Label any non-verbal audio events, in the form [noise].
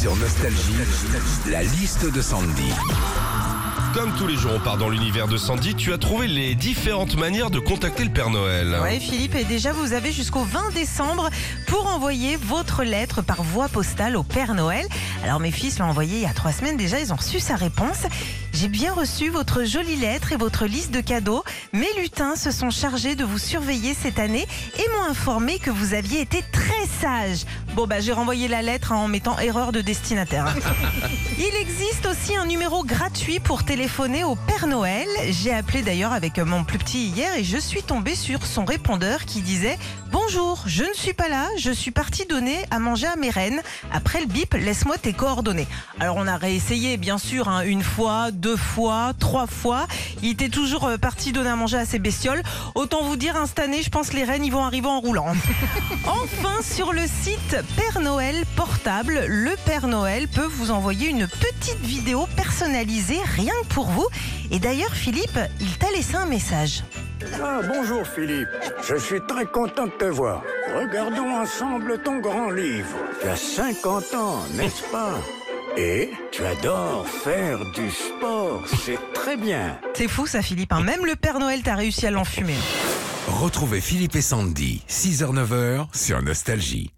Sur Nostalgie, la liste de Sandy. Comme tous les jours, on part dans l'univers de Sandy. Tu as trouvé les différentes manières de contacter le Père Noël. Ouais, Philippe, et déjà vous avez jusqu'au 20 décembre pour envoyer votre lettre par voie postale au Père Noël. Alors mes fils l'ont envoyé il y a trois semaines déjà, ils ont reçu sa réponse. J'ai bien reçu votre jolie lettre et votre liste de cadeaux. Mes lutins se sont chargés de vous surveiller cette année et m'ont informé que vous aviez été très sage. Bon bah j'ai renvoyé la lettre en mettant erreur de destinataire. [laughs] Il existe aussi un numéro gratuit pour téléphoner au Père Noël. J'ai appelé d'ailleurs avec mon plus petit hier et je suis tombée sur son répondeur qui disait Bonjour, je ne suis pas là, je suis parti donner à manger à mes reines. Après le bip, laisse-moi tes coordonnées. Alors on a réessayé bien sûr hein, une fois, deux fois, trois fois. Il était toujours euh, parti donner à manger à ses bestioles. Autant vous dire, hein, cette année, je pense que les reines ils vont arriver en roulant. [laughs] Enfin, sur le site Père Noël portable, le Père Noël peut vous envoyer une petite vidéo personnalisée rien pour vous. Et d'ailleurs, Philippe, il t'a laissé un message. Ah, bonjour Philippe. Je suis très content de te voir. Regardons ensemble ton grand livre. Tu as 50 ans, n'est-ce pas? Et tu adores faire du sport. C'est très bien. C'est fou ça, Philippe. hein. Même le Père Noël t'a réussi à l'enfumer. Retrouvez Philippe et Sandy, 6h-9h sur Nostalgie.